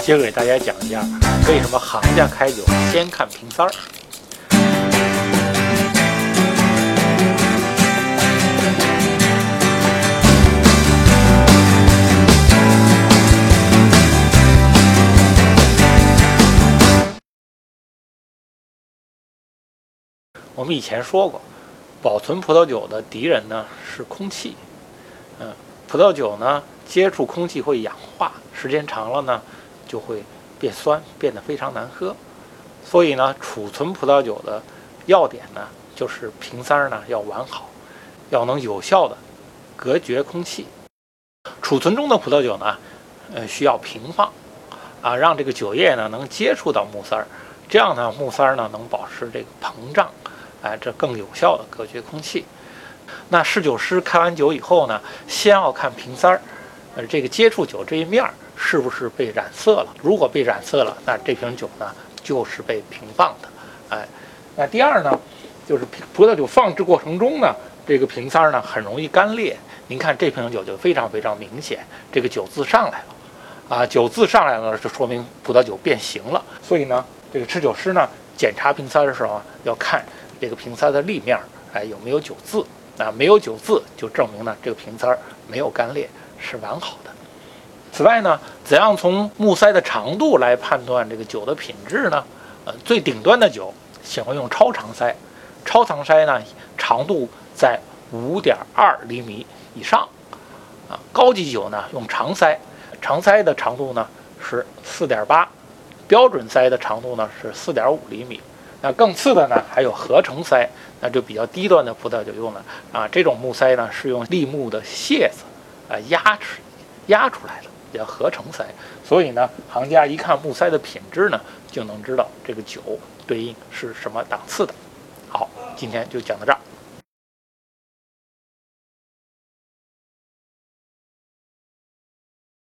接着给大家讲一下，为什么行家开酒先看瓶塞儿。我们以前说过，保存葡萄酒的敌人呢是空气。嗯，葡萄酒呢接触空气会氧化，时间长了呢就会变酸，变得非常难喝。所以呢，储存葡萄酒的要点呢就是瓶塞儿呢要完好，要能有效的隔绝空气。储存中的葡萄酒呢，呃需要平放，啊让这个酒液呢能接触到木塞儿，这样呢木塞儿呢能保持这个膨胀。哎，这更有效的隔绝空气。那侍酒师开完酒以后呢，先要看瓶塞儿，呃，这个接触酒这一面儿是不是被染色了？如果被染色了，那这瓶酒呢就是被平放的。哎，那第二呢，就是葡萄酒放置过程中呢，这个瓶塞儿呢很容易干裂。您看这瓶酒就非常非常明显，这个酒渍上来了，啊，酒渍上来了，就说明葡萄酒变形了。所以呢，这个持酒师呢检查瓶塞的时候，要看。这个瓶塞的立面，哎，有没有酒渍？啊，没有酒渍，就证明呢这个瓶塞没有干裂，是完好的。此外呢，怎样从木塞的长度来判断这个酒的品质呢？呃，最顶端的酒喜欢用超长塞，超长塞呢长度在五点二厘米以上。啊，高级酒呢用长塞，长塞的长度呢是四点八，标准塞的长度呢是四点五厘米。那更次的呢，还有合成塞，那就比较低端的葡萄酒用的啊。这种木塞呢，是用立木的楔子压出压出来的，叫合成塞。所以呢，行家一看木塞的品质呢，就能知道这个酒对应是什么档次的。好，今天就讲到这儿。